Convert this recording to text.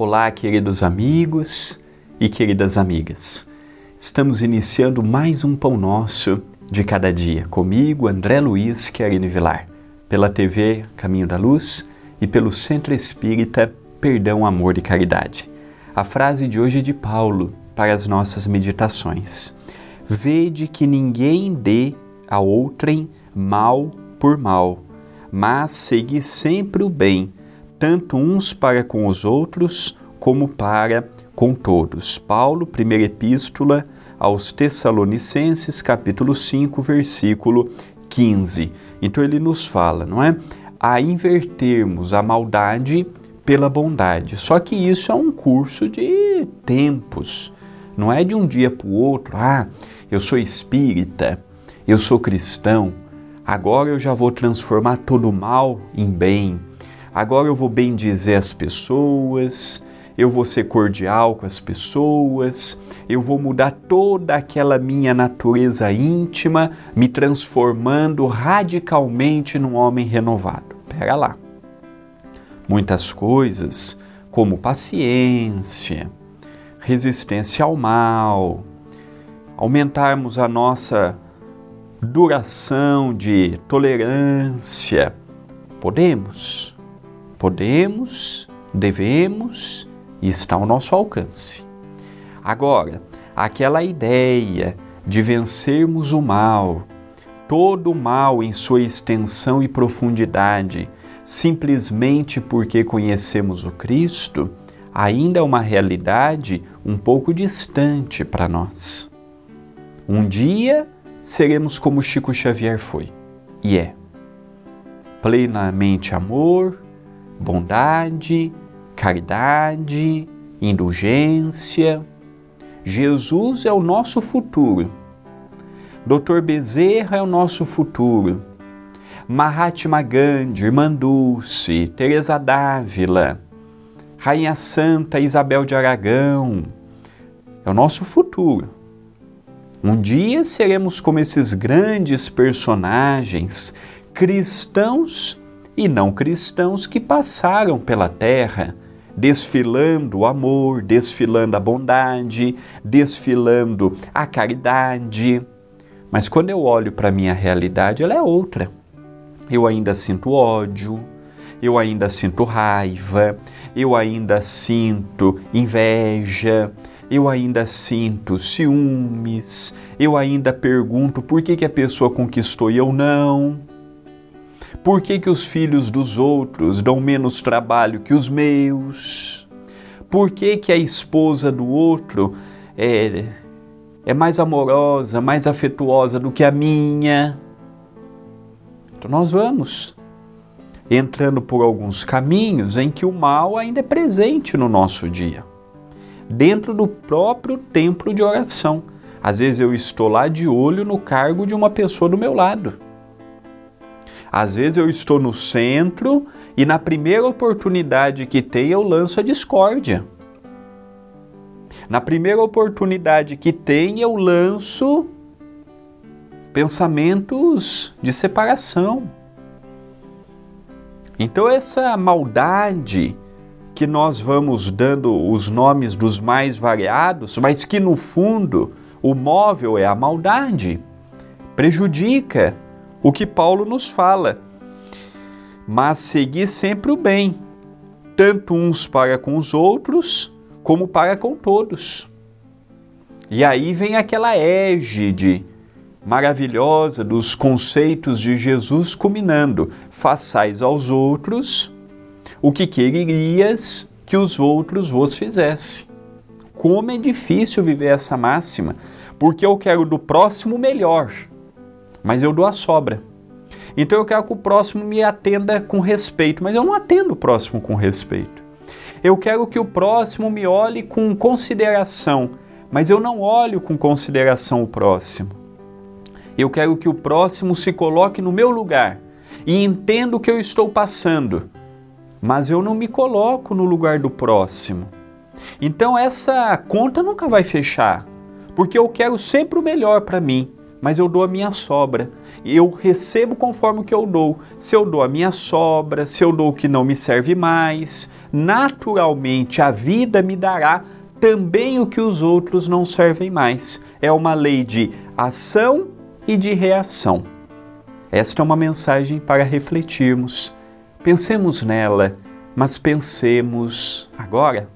Olá, queridos amigos e queridas amigas. Estamos iniciando mais um Pão Nosso de cada dia, comigo, André Luiz Querine Vilar, pela TV Caminho da Luz e pelo Centro Espírita Perdão, Amor e Caridade. A frase de hoje é de Paulo para as nossas meditações. Vede que ninguém dê a outrem mal por mal, mas segui sempre o bem tanto uns para com os outros, como para com todos. Paulo, primeira epístola aos Tessalonicenses, capítulo 5, versículo 15. Então ele nos fala, não é? A invertermos a maldade pela bondade. Só que isso é um curso de tempos. Não é de um dia para o outro. Ah, eu sou espírita, eu sou cristão, agora eu já vou transformar todo mal em bem Agora eu vou bem dizer as pessoas, eu vou ser cordial com as pessoas, eu vou mudar toda aquela minha natureza íntima, me transformando radicalmente num homem renovado. Pera lá. Muitas coisas, como paciência, resistência ao mal, aumentarmos a nossa duração de tolerância, podemos Podemos, devemos e está ao nosso alcance. Agora, aquela ideia de vencermos o mal, todo o mal em sua extensão e profundidade, simplesmente porque conhecemos o Cristo, ainda é uma realidade um pouco distante para nós. Um dia seremos como Chico Xavier foi, e é plenamente amor, bondade, caridade, indulgência. Jesus é o nosso futuro. Dr. Bezerra é o nosso futuro. Mahatma Gandhi, Irmã Dulce, Teresa Dávila, Rainha Santa Isabel de Aragão, é o nosso futuro. Um dia seremos como esses grandes personagens cristãos e não cristãos que passaram pela terra, desfilando o amor, desfilando a bondade, desfilando a caridade. Mas quando eu olho para a minha realidade, ela é outra. Eu ainda sinto ódio, eu ainda sinto raiva, eu ainda sinto inveja, eu ainda sinto ciúmes, eu ainda pergunto por que, que a pessoa conquistou e eu não. Por que, que os filhos dos outros dão menos trabalho que os meus? Por que, que a esposa do outro é, é mais amorosa, mais afetuosa do que a minha? Então nós vamos entrando por alguns caminhos em que o mal ainda é presente no nosso dia, dentro do próprio templo de oração. Às vezes eu estou lá de olho no cargo de uma pessoa do meu lado. Às vezes eu estou no centro e na primeira oportunidade que tem eu lanço a discórdia. Na primeira oportunidade que tem eu lanço pensamentos de separação. Então essa maldade que nós vamos dando os nomes dos mais variados, mas que no fundo o móvel é a maldade, prejudica o que Paulo nos fala. Mas segui sempre o bem, tanto uns para com os outros, como para com todos. E aí vem aquela égide maravilhosa dos conceitos de Jesus culminando: façais aos outros o que quererias que os outros vos fizessem. Como é difícil viver essa máxima, porque eu quero do próximo melhor mas eu dou a sobra. Então eu quero que o próximo me atenda com respeito, mas eu não atendo o próximo com respeito. Eu quero que o próximo me olhe com consideração, mas eu não olho com consideração o próximo. Eu quero que o próximo se coloque no meu lugar e entenda o que eu estou passando, mas eu não me coloco no lugar do próximo. Então essa conta nunca vai fechar, porque eu quero sempre o melhor para mim mas eu dou a minha sobra. Eu recebo conforme o que eu dou. Se eu dou a minha sobra, se eu dou o que não me serve mais, naturalmente a vida me dará também o que os outros não servem mais. É uma lei de ação e de reação. Esta é uma mensagem para refletirmos. Pensemos nela, mas pensemos agora.